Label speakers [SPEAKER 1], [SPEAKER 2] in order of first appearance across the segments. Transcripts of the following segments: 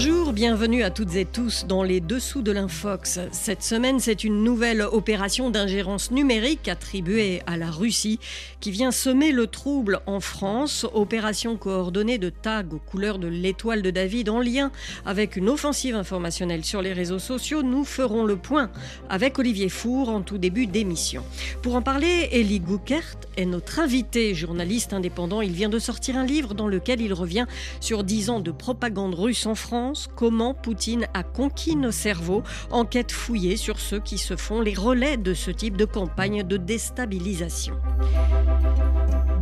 [SPEAKER 1] Bonjour, bienvenue à toutes et tous dans les dessous de l'Infox. Cette semaine, c'est une nouvelle opération d'ingérence numérique attribuée à la Russie qui vient semer le trouble en France. Opération coordonnée de tags aux couleurs de l'étoile de David en lien avec une offensive informationnelle sur les réseaux sociaux. Nous ferons le point avec Olivier Four en tout début d'émission. Pour en parler, Elie Goukert est notre invité, journaliste indépendant. Il vient de sortir un livre dans lequel il revient sur 10 ans de propagande russe en France Comment Poutine a conquis nos cerveaux. Enquête fouillée sur ceux qui se font les relais de ce type de campagne de déstabilisation.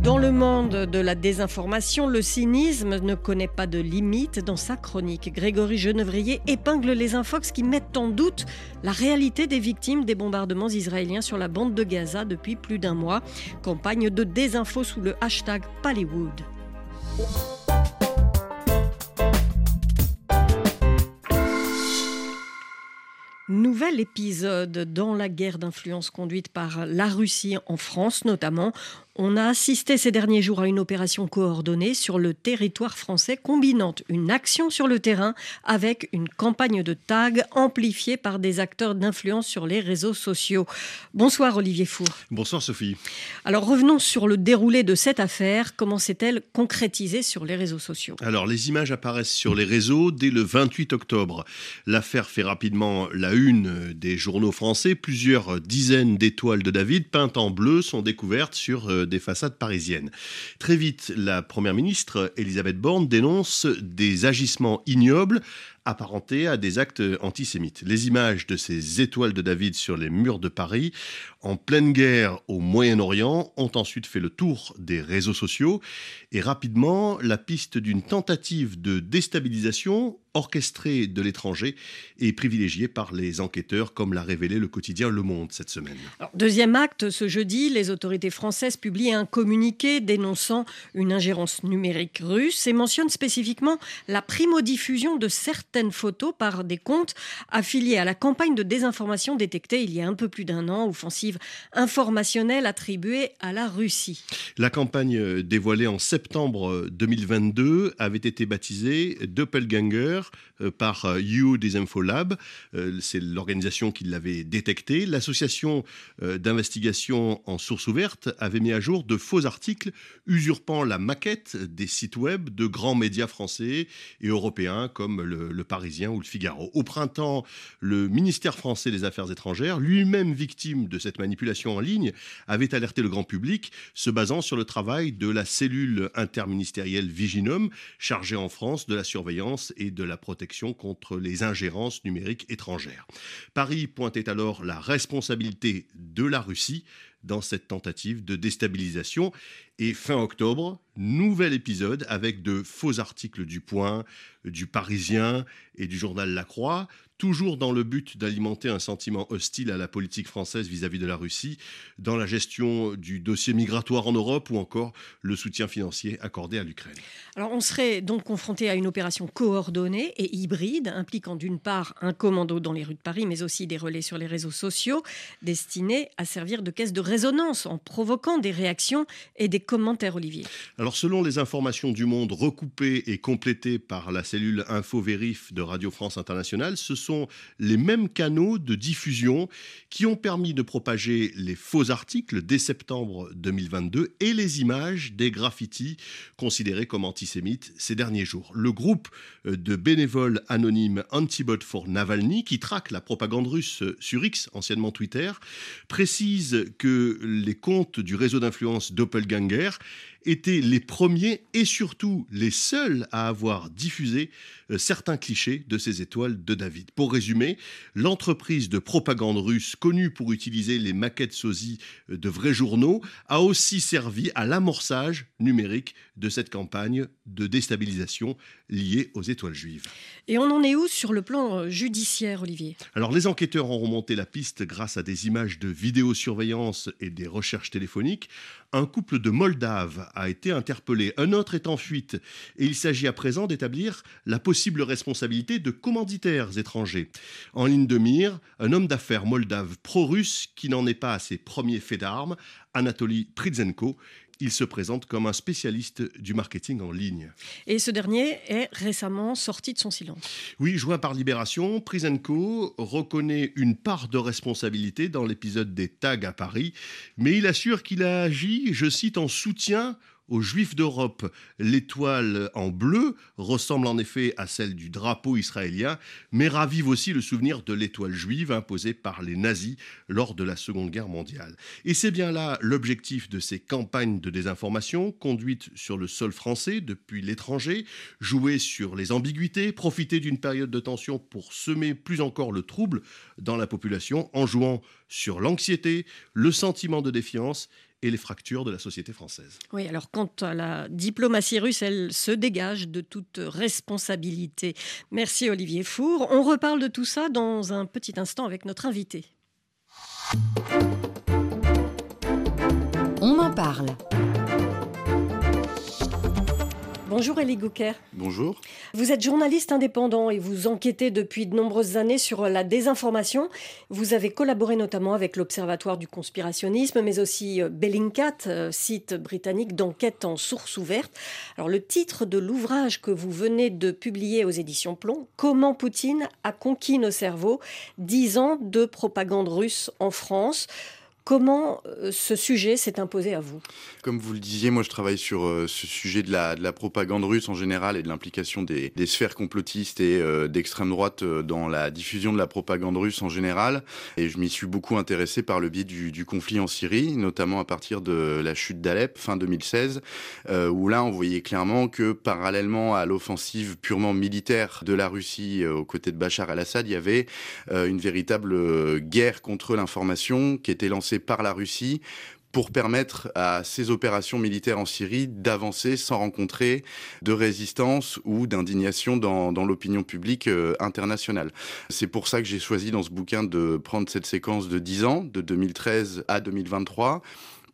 [SPEAKER 1] Dans le monde de la désinformation, le cynisme ne connaît pas de limite. Dans sa chronique, Grégory Genevrier épingle les infox qui mettent en doute la réalité des victimes des bombardements israéliens sur la bande de Gaza depuis plus d'un mois. Campagne de désinfo sous le hashtag Pallywood. Nouvel épisode dans la guerre d'influence conduite par la Russie en France notamment. On a assisté ces derniers jours à une opération coordonnée sur le territoire français combinant une action sur le terrain avec une campagne de tag amplifiée par des acteurs d'influence sur les réseaux sociaux. Bonsoir Olivier Four.
[SPEAKER 2] Bonsoir Sophie.
[SPEAKER 1] Alors revenons sur le déroulé de cette affaire. Comment s'est-elle concrétisée sur les réseaux sociaux?
[SPEAKER 2] Alors les images apparaissent sur les réseaux dès le 28 octobre. L'affaire fait rapidement la une des journaux français. Plusieurs dizaines d'étoiles de David peintes en bleu sont découvertes sur euh, des façades parisiennes. Très vite, la Première ministre, Elisabeth Borne, dénonce des agissements ignobles apparentés à des actes antisémites. Les images de ces étoiles de David sur les murs de Paris, en pleine guerre au Moyen-Orient, ont ensuite fait le tour des réseaux sociaux et rapidement, la piste d'une tentative de déstabilisation orchestrée de l'étranger et privilégiée par les enquêteurs, comme l'a révélé le quotidien Le Monde cette semaine.
[SPEAKER 1] deuxième acte, ce jeudi, les autorités françaises publient un communiqué dénonçant une ingérence numérique russe et mentionnent spécifiquement la primo-diffusion de certaines photos par des comptes affiliés à la campagne de désinformation détectée il y a un peu plus d'un an, offensive informationnelle attribuée à la Russie.
[SPEAKER 2] La campagne dévoilée en septembre 2022 avait été baptisée Doppelganger euh, par euh, You Lab. Euh, c'est l'organisation qui l'avait détectée. L'association d'investigation en source ouverte avait mis à jour de faux articles usurpant la maquette des sites web de grands médias français et européens comme le Parisien ou le Figaro. Au printemps, le ministère français des Affaires étrangères, lui-même victime de cette manipulation en ligne, avait alerté le grand public, se basant sur le travail de la cellule interministérielle Viginum, chargée en France de la surveillance et de la protection contre les ingérences numériques étrangères. Paris pointait alors la responsabilité de la Russie dans cette tentative de déstabilisation. Et fin octobre, nouvel épisode avec de faux articles du Point, du Parisien et du journal La Croix, toujours dans le but d'alimenter un sentiment hostile à la politique française vis-à-vis de la Russie, dans la gestion du dossier migratoire en Europe ou encore le soutien financier accordé à l'Ukraine.
[SPEAKER 1] Alors on serait donc confronté à une opération coordonnée et hybride, impliquant d'une part un commando dans les rues de Paris, mais aussi des relais sur les réseaux sociaux, destinés à servir de caisse de résonance en provoquant des réactions et des commentaires, Olivier.
[SPEAKER 2] Alors selon les informations du Monde recoupées et complétées par la cellule Info Vérif de Radio France Internationale, ce sont les mêmes canaux de diffusion qui ont permis de propager les faux articles dès septembre 2022 et les images des graffitis considérés comme antisémites ces derniers jours. Le groupe de bénévoles anonymes Antibot for Navalny, qui traque la propagande russe sur X, anciennement Twitter, précise que les comptes du réseau d'influence Doppelganger étaient les premiers et surtout les seuls à avoir diffusé euh, certains clichés de ces étoiles de David. Pour résumer, l'entreprise de propagande russe connue pour utiliser les maquettes sosie euh, de vrais journaux a aussi servi à l'amorçage numérique de cette campagne de déstabilisation liée aux étoiles juives.
[SPEAKER 1] Et on en est où sur le plan euh, judiciaire, Olivier?
[SPEAKER 2] Alors les enquêteurs ont remonté la piste grâce à des images de vidéosurveillance et des recherches téléphoniques. Un couple de Moldaves a été interpellé, un autre est en fuite, et il s'agit à présent d'établir la possible responsabilité de commanditaires étrangers. En ligne de mire, un homme d'affaires moldave pro-russe qui n'en est pas à ses premiers faits d'armes, Anatoly Pritzenko, il se présente comme un spécialiste du marketing en ligne.
[SPEAKER 1] Et ce dernier est récemment sorti de son silence.
[SPEAKER 2] Oui, joint par Libération, Prisenko reconnaît une part de responsabilité dans l'épisode des tags à Paris, mais il assure qu'il a agi, je cite, en soutien aux Juifs d'Europe. L'étoile en bleu ressemble en effet à celle du drapeau israélien, mais ravive aussi le souvenir de l'étoile juive imposée par les nazis lors de la Seconde Guerre mondiale. Et c'est bien là l'objectif de ces campagnes de désinformation conduites sur le sol français depuis l'étranger, jouer sur les ambiguïtés, profiter d'une période de tension pour semer plus encore le trouble dans la population en jouant sur l'anxiété, le sentiment de défiance et les fractures de la société française.
[SPEAKER 1] Oui, alors quant à la diplomatie russe, elle se dégage de toute responsabilité. Merci Olivier Four. On reparle de tout ça dans un petit instant avec notre invité.
[SPEAKER 3] On en parle.
[SPEAKER 1] Bonjour Elie Gouker.
[SPEAKER 4] Bonjour.
[SPEAKER 1] Vous êtes journaliste indépendant et vous enquêtez depuis de nombreuses années sur la désinformation. Vous avez collaboré notamment avec l'Observatoire du conspirationnisme, mais aussi euh, Bellingcat, euh, site britannique d'enquête en source ouverte. Alors le titre de l'ouvrage que vous venez de publier aux éditions Plomb, Comment Poutine a conquis nos cerveaux, 10 ans de propagande russe en France. Comment euh, ce sujet s'est imposé à vous?
[SPEAKER 4] Comme vous le disiez, moi je travaille sur euh, ce sujet de la, de la, propagande russe en général et de l'implication des, sphères complotistes et euh, d'extrême droite dans la diffusion de la propagande russe en général. Et je m'y suis beaucoup intéressé par le biais du, du, conflit en Syrie, notamment à partir de la chute d'Alep fin 2016, où là on voyait clairement que parallèlement à l'offensive purement militaire de la Russie aux côtés de Bachar al-Assad, il y avait une véritable guerre contre l'information qui était lancée par la Russie pour permettre à ces opérations militaires en Syrie d'avancer sans rencontrer de résistance ou d'indignation dans, dans l'opinion publique euh, internationale. C'est pour ça que j'ai choisi dans ce bouquin de prendre cette séquence de 10 ans, de 2013 à 2023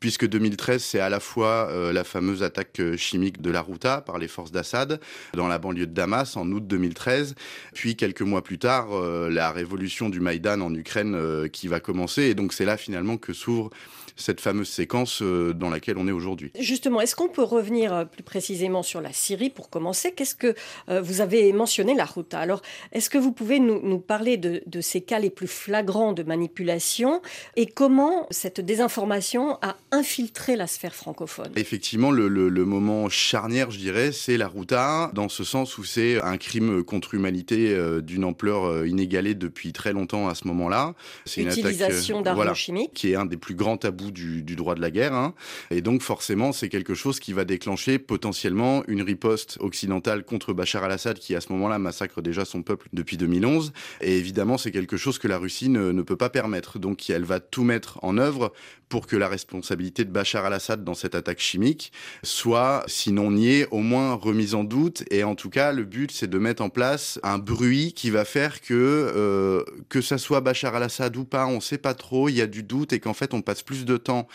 [SPEAKER 4] puisque 2013, c'est à la fois euh, la fameuse attaque euh, chimique de la Routa par les forces d'Assad dans la banlieue de Damas en août 2013, puis quelques mois plus tard, euh, la révolution du Maïdan en Ukraine qui va commencer. Et donc c'est là finalement que s'ouvre cette fameuse séquence euh, dans laquelle on est aujourd'hui.
[SPEAKER 1] Justement, est-ce qu'on peut revenir euh, plus précisément sur la Syrie pour commencer? Qu'est-ce que euh, vous avez mentionné la Routa Alors, est-ce que vous pouvez nous, nous parler de, de, ces cas les plus flagrants de manipulation et comment cette désinformation a infiltré la sphère francophone?
[SPEAKER 4] Effectivement, le, le, le moment charnière, je dirais, c'est la Routa, dans ce sens où c'est un crime contre humanité d'une ampleur inégalée depuis très longtemps à ce moment-là.
[SPEAKER 1] C'est une utilisation d'armes voilà, chimiques,
[SPEAKER 4] qui est un des plus grands tabous du, droit de la guerre. Hein. Et donc forcément, c'est quelque chose qui va déclencher potentiellement une riposte occidentale contre Bachar al-Assad, qui à ce moment-là massacre déjà son peuple depuis 2011. Et évidemment, c'est quelque chose que la Russie ne, ne peut pas permettre. Donc elle va tout mettre en œuvre pour que la responsabilité de Bachar al-Assad dans cette attaque chimique soit, sinon niée, au moins remise en doute. Et en tout cas, le but, c'est de mettre en place un bruit qui va faire que, euh, que ça soit Bachar al-Assad ou pas, on sait pas trop, il y a du doute et qu'en fait, on passe plus de temps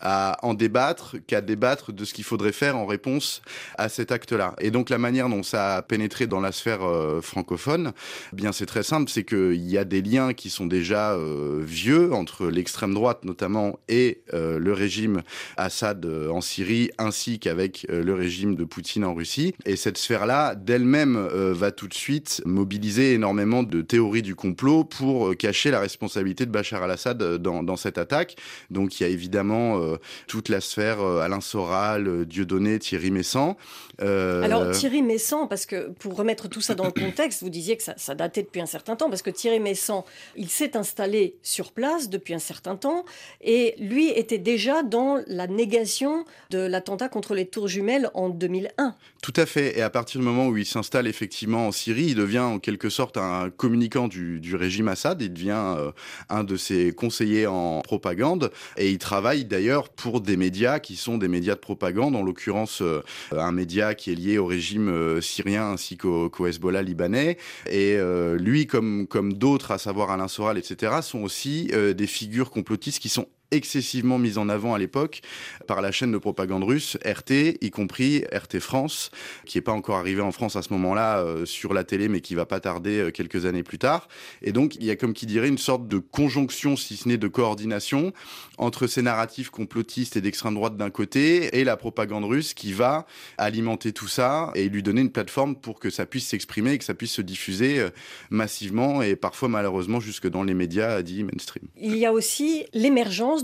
[SPEAKER 4] à en débattre qu'à débattre de ce qu'il faudrait faire en réponse à cet acte-là. Et donc la manière dont ça a pénétré dans la sphère euh, francophone, eh bien c'est très simple, c'est qu'il y a des liens qui sont déjà euh, vieux entre l'extrême droite notamment et euh, le régime Assad en Syrie, ainsi qu'avec le régime de Poutine en Russie. Et cette sphère-là, d'elle-même, va tout de suite mobiliser énormément de théories du complot pour cacher la responsabilité de Bachar al-Assad dans, cette attaque. Donc il y a évidemment toute la sphère euh, Alain Soral, euh, Dieudonné, Thierry Messant.
[SPEAKER 1] Alors Thierry Messant, parce que pour remettre tout ça dans le contexte, vous disiez que ça, ça datait depuis un certain temps, parce que Thierry Messant, il s'est installé sur place depuis un certain temps, et lui était déjà dans la négation de l'attentat contre les tours jumelles en 2001.
[SPEAKER 4] Tout à fait, et à partir du moment où il s'installe effectivement en Syrie, il devient en quelque sorte un communicant du, du régime Assad, il devient euh, un de ses conseillers en propagande, et il travaille d'ailleurs pour des médias qui sont des médias de propagande, en l'occurrence euh, un média qui est lié au régime euh, syrien ainsi qu'au qu Hezbollah libanais. Et euh, lui, comme, comme d'autres, à savoir Alain Soral, etc., sont aussi des figures complotistes qui sont excessivement mise en avant à l'époque par la chaîne de propagande russe RT, y compris RT France, qui n'est pas encore arrivé en France à ce moment-là euh, sur la télé, mais qui va pas tarder euh, quelques années plus tard. Et donc, il y a comme qui dirait une sorte de conjonction, si ce n'est de coordination, entre ces narratifs complotistes et d'extrême droite d'un côté et la propagande russe qui va alimenter tout ça et lui donner une plateforme pour que ça puisse s'exprimer et que ça puisse se diffuser euh, massivement et parfois malheureusement jusque dans les médias dits mainstream.
[SPEAKER 1] Il y a aussi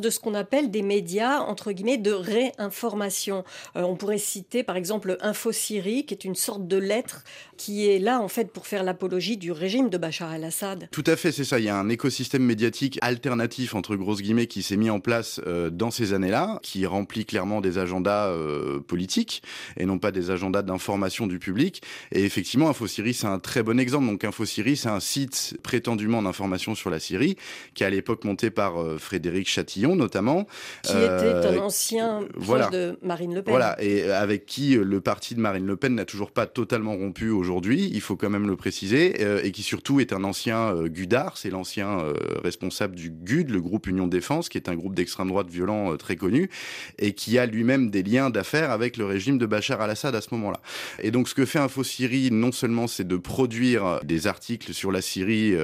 [SPEAKER 1] de ce qu'on appelle des médias entre guillemets de réinformation. Euh, on pourrait citer par exemple Info Syrie, qui est une sorte de lettre qui est là en fait pour faire l'apologie du régime de Bachar el-Assad.
[SPEAKER 4] Tout à fait, c'est ça. Il y a un écosystème médiatique alternatif entre grosses guillemets qui s'est mis en place euh, dans ces années-là, qui remplit clairement des agendas euh, politiques et non pas des agendas d'information du public. Et effectivement, Info Syrie, c'est un très bon exemple. Donc Info Syrie, c'est un site prétendument d'information sur la Syrie, qui est à l'époque monté par Frédéric Notamment.
[SPEAKER 1] Qui était un ancien voilà. de Marine Le Pen.
[SPEAKER 4] Voilà, et avec qui le parti de Marine Le Pen n'a toujours pas totalement rompu aujourd'hui, il faut quand même le préciser, euh, et qui surtout est un ancien euh, Gudard, c'est l'ancien euh, responsable du GUD, le groupe Union Défense, qui est un groupe d'extrême droite violent très connu, et qui a lui-même des liens d'affaires avec le régime de Bachar al-Assad à ce moment-là. Et donc ce que fait Info Syrie, non seulement c'est de produire des articles sur la Syrie,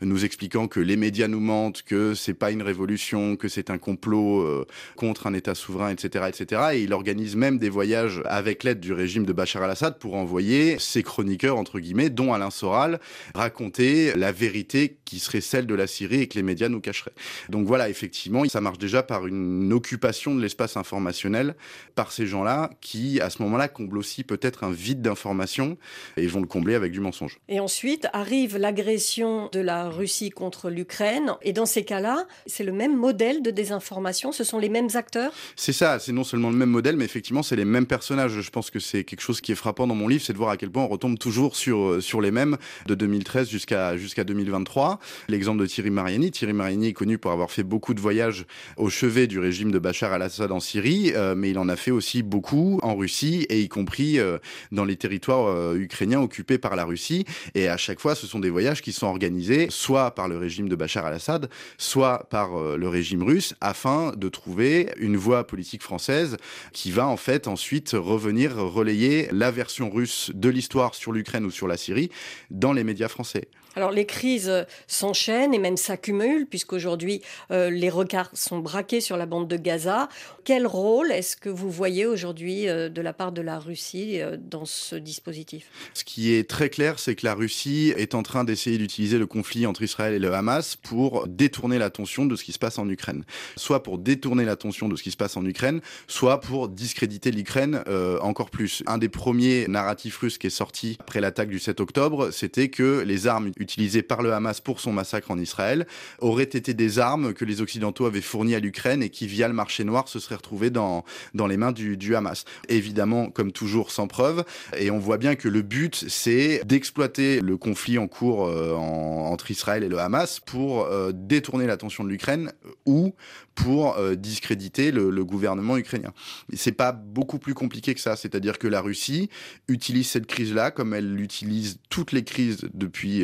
[SPEAKER 4] nous expliquant que les médias nous mentent, que c'est pas une révolution, que c'est un complot contre un État souverain, etc., etc. Et il organise même des voyages avec l'aide du régime de Bachar al-Assad pour envoyer ses chroniqueurs, entre guillemets, dont Alain Soral, raconter la vérité qui serait celle de la Syrie et que les médias nous cacheraient. Donc voilà, effectivement, ça marche déjà par une occupation de l'espace informationnel par ces gens-là qui, à ce moment-là, comblent aussi peut-être un vide d'information et vont le combler avec du mensonge.
[SPEAKER 1] Et ensuite arrive l'agression de la Russie contre l'Ukraine. Et dans ces cas-là, c'est le même modèle de désinformation, ce sont les mêmes acteurs?
[SPEAKER 4] C'est ça, c'est non seulement le même modèle, mais effectivement, c'est les mêmes personnages. Je pense que c'est quelque chose qui est frappant dans mon livre, c'est de voir à quel point on retombe toujours sur, euh, sur les mêmes de 2013 jusqu'à jusqu'à 2023. L'exemple de Thierry Mariani. Thierry Mariani est connu pour avoir fait beaucoup de voyages au chevet du régime de Bachar al-Assad en Syrie, euh, mais il en a fait aussi beaucoup en Russie et y compris euh, dans les territoires ukrainiens occupés par la Russie. Et à chaque fois, ce sont des voyages qui sont organisés soit par le régime de Bachar al-Assad, soit par le régime russe, afin de trouver une voie politique française qui va en fait ensuite revenir relayer la version russe de l'histoire sur l'Ukraine ou sur la Syrie dans les médias français.
[SPEAKER 1] Alors les crises s'enchaînent et même s'accumulent puisqu'aujourd'hui euh, les regards sont braqués sur la bande de Gaza. Quel rôle est-ce que vous voyez aujourd'hui euh, de la part de la Russie euh, dans ce dispositif?
[SPEAKER 4] Ce qui est très clair, c'est que la Russie est en train d'essayer d'utiliser le conflit entre Israël et le Hamas pour détourner l'attention de ce qui se passe en Ukraine. Soit pour détourner l'attention de ce qui se passe en Ukraine, soit pour discréditer l'Ukraine encore plus. Un des premiers narratifs russes qui est sorti après l'attaque du 7 octobre, c'était que les armes utilisées par le Hamas pour son massacre en Israël auraient été des armes que les Occidentaux avaient fournies à l'Ukraine et qui, via le marché noir, se seraient retrouvées dans, dans les mains du, du Hamas. Évidemment, comme toujours, sans preuve. Et on voit bien que le but, c'est d'exploiter le conflit en cours euh, entre Israël et le Hamas pour euh, détourner l'attention de l'Ukraine ou pour euh, discréditer le, gouvernement ukrainien. C'est pas beaucoup plus compliqué que ça. C'est-à-dire que la Russie utilise cette crise-là, comme elle utilise toutes les crises depuis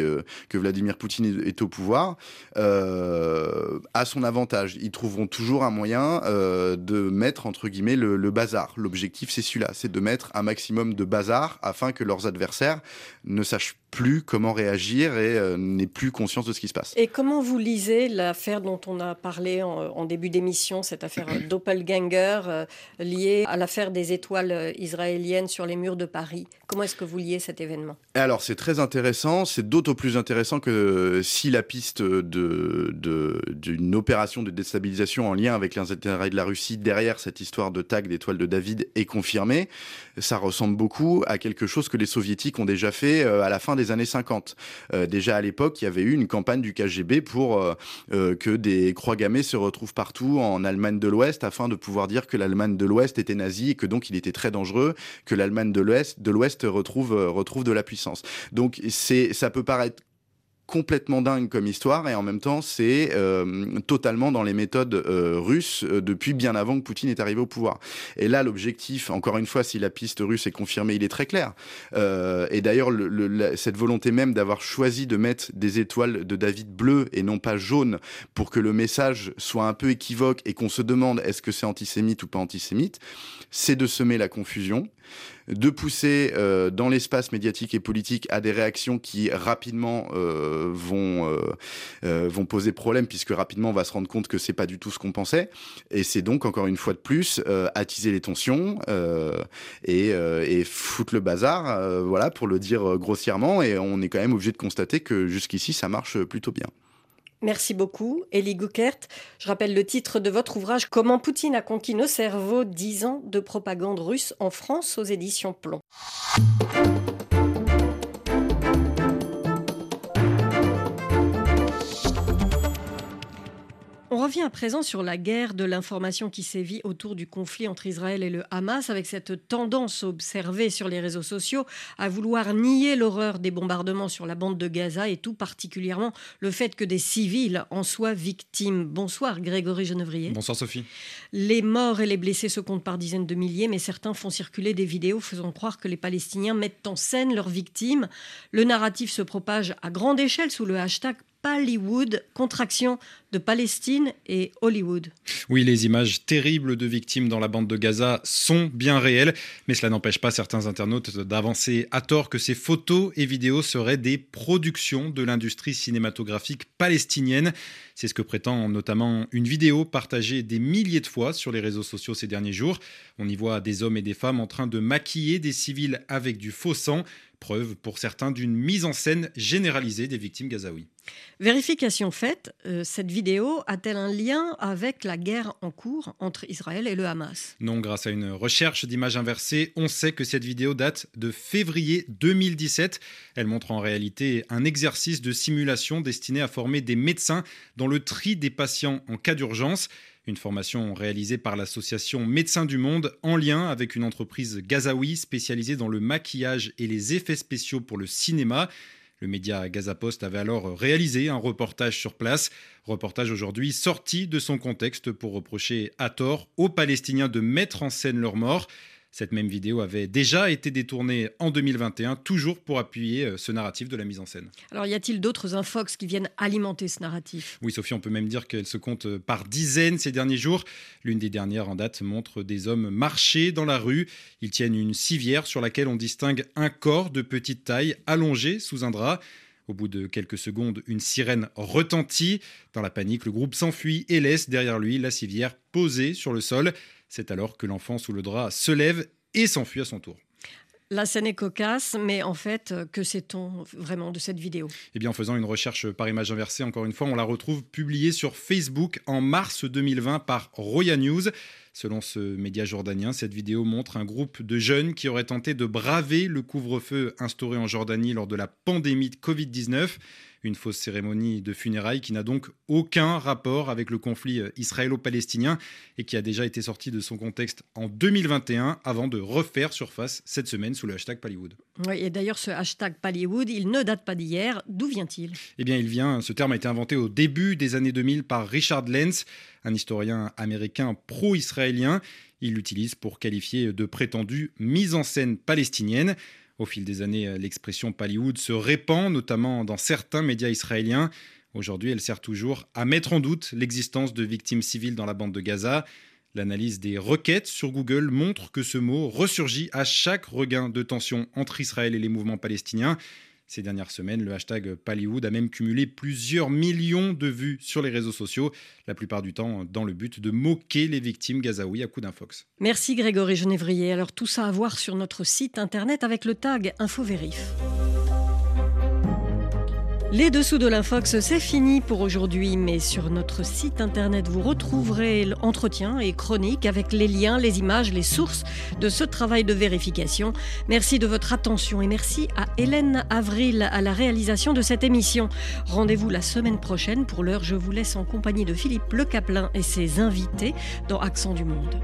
[SPEAKER 4] que Vladimir Poutine est au pouvoir, euh, à son avantage. Ils trouveront toujours un moyen euh, de mettre, entre guillemets, le, le bazar. L'objectif, c'est celui-là, c'est de mettre un maximum de bazar afin que leurs adversaires ne sachent plus comment réagir et euh, n'aient plus conscience de ce qui se passe.
[SPEAKER 1] Et comment vous lisez l'affaire dont on a parlé en, en début d'émission, cette affaire Doppelganger euh, liée à l'affaire des étoiles euh, israéliennes sur les murs de Paris? Comment est-ce que vous liez cet événement?
[SPEAKER 4] Alors c'est très intéressant, c'est d'autant plus intéressant que si la piste d'une de, opération de déstabilisation en lien avec les intérêts de la Russie derrière cette histoire de tag d'étoiles de David est confirmée, ça ressemble beaucoup à quelque chose que les soviétiques ont déjà fait à la fin des années 50. Euh, déjà à l'époque, il y avait eu une campagne du KGB pour euh, euh, que des croix gammées se retrouvent partout en Allemagne de l'Ouest afin de pouvoir dire que l'Allemagne de l'Ouest était nazie et que donc il était très dangereux que l'Allemagne de l'Ouest retrouve de la puissance. Donc c'est ça peut paraître complètement dingue comme histoire et en même temps c'est euh, totalement dans les méthodes euh, russes euh, depuis bien avant que Poutine est arrivé au pouvoir. Et là l'objectif, encore une fois, si la piste russe est confirmée, il est très clair. et d'ailleurs cette volonté même d'avoir choisi de mettre des étoiles de David bleues et non pas jaunes pour que le message soit un peu équivoque et qu'on se demande est-ce que c'est antisémite ou pas antisémite, c'est de semer la confusion de pousser euh, dans l'espace médiatique et politique à des réactions qui rapidement euh, vont euh, vont poser problème puisque rapidement on va se rendre compte que c'est pas du tout ce qu'on pensait et c'est donc encore une fois de plus attiser les tensions et, et foutre le bazar voilà pour le dire grossièrement et on est quand même obligé de constater que jusqu'ici ça marche plutôt bien.
[SPEAKER 1] Merci beaucoup, Elie Guckert. Je rappelle le titre de votre ouvrage Comment Poutine a conquis nos cerveaux 10 ans de propagande russe en France aux éditions Plomb. On revient à présent sur la guerre de l'information qui sévit autour du conflit entre Israël et le Hamas, avec cette tendance observée sur les réseaux sociaux à vouloir nier l'horreur des bombardements sur la bande de Gaza et tout particulièrement le fait que des civils en soient victimes. Bonsoir Grégory Genevrier.
[SPEAKER 3] Bonsoir Sophie.
[SPEAKER 1] Les morts et les blessés se comptent par dizaines de milliers, mais certains font circuler des vidéos faisant croire que les Palestiniens mettent en scène leurs victimes. Le narratif se propage à grande échelle sous le hashtag Hollywood, contraction de Palestine et Hollywood.
[SPEAKER 3] Oui, les images terribles de victimes dans la bande de Gaza sont bien réelles, mais cela n'empêche pas certains internautes d'avancer à tort que ces photos et vidéos seraient des productions de l'industrie cinématographique palestinienne. C'est ce que prétend notamment une vidéo partagée des milliers de fois sur les réseaux sociaux ces derniers jours. On y voit des hommes et des femmes en train de maquiller des civils avec du faux sang, preuve pour certains d'une mise en scène généralisée des victimes gazaouis.
[SPEAKER 1] Vérification faite, euh, cette vidéo a-t-elle un lien avec la guerre en cours entre Israël et le Hamas?
[SPEAKER 3] Non, grâce à une recherche d'images inversées, on sait que cette vidéo date de février 2017. Elle montre en réalité un exercice de simulation destiné à former des médecins dans le tri des patients en cas d'urgence. Une formation réalisée par l'association Médecins du Monde en lien avec une entreprise gazaoui spécialisée dans le maquillage et les effets spéciaux pour le cinéma. Le média Gaza Post avait alors réalisé un reportage sur place, reportage aujourd'hui sorti de son contexte pour reprocher à tort aux Palestiniens de mettre en scène leur mort. Cette même vidéo avait déjà été détournée en 2021, toujours pour appuyer euh, ce narratif de la mise en scène.
[SPEAKER 1] Alors y a-t-il d'autres infox qui viennent alimenter ce narratif?
[SPEAKER 3] Oui, Sophie, on peut même dire qu'elle se compte euh, par dizaines ces derniers jours. L'une des dernières en date montre des hommes marcher dans la rue. Ils tiennent une civière sur laquelle on distingue un corps de petite taille allongé sous un drap. Au bout de quelques secondes, une sirène retentit. Dans la panique, le groupe s'enfuit et laisse derrière lui la civière posée sur le sol. C'est alors que l'enfant sous le drap se lève et s'enfuit à son tour.
[SPEAKER 1] La scène est cocasse, mais en fait, que sait-on vraiment de cette vidéo?
[SPEAKER 3] Eh bien, en faisant une recherche par image inversée, encore une fois, on la retrouve publiée sur Facebook en mars 2020 par Roya News. Selon ce média jordanien, cette vidéo montre un groupe de jeunes qui auraient tenté de braver le couvre-feu instauré en Jordanie lors de la pandémie de Covid-19 une fausse cérémonie de funérailles qui n'a donc aucun rapport avec le conflit euh, israélo-palestinien et qui a déjà été sorti de son contexte en 2021 avant de refaire surface cette semaine sous le hashtag Pallywood.
[SPEAKER 1] Oui, et d'ailleurs ce hashtag Pallywood, il ne date pas d'hier. D'où vient-il?
[SPEAKER 3] Eh bien, il vient, ce terme a été inventé au début des années 2000 par Richard Lenz, un historien américain pro-israélien. Il l'utilise pour qualifier de prétendue mise en scène palestinienne. Au fil des années, euh, l'expression Pallywood se répand, notamment dans certains médias israéliens. Aujourd'hui, elle sert toujours à mettre en doute l'existence de victimes civiles dans la bande de Gaza. L'analyse des requêtes sur Google montre que ce mot ressurgit à chaque regain de tension entre Israël et les mouvements palestiniens. Ces dernières semaines, le hashtag Pallywood a même cumulé plusieurs millions de vues sur les réseaux sociaux, la plupart du temps dans le but de moquer les victimes gazaouis à coup d'infox.
[SPEAKER 1] Merci Grégory Genévrier. Alors tout ça à voir sur notre site internet avec le tag InfoVérif. Les dessous de l'Infox, c'est fini pour aujourd'hui, mais sur notre site internet, vous retrouverez l'entretien et chronique avec les liens, les images, les sources de ce travail de vérification. Merci de votre attention et merci à Hélène Avril à la réalisation de cette émission. Rendez-vous la semaine prochaine. Pour l'heure, je vous laisse en compagnie de Philippe Le Caplin et ses invités dans Accent du Monde.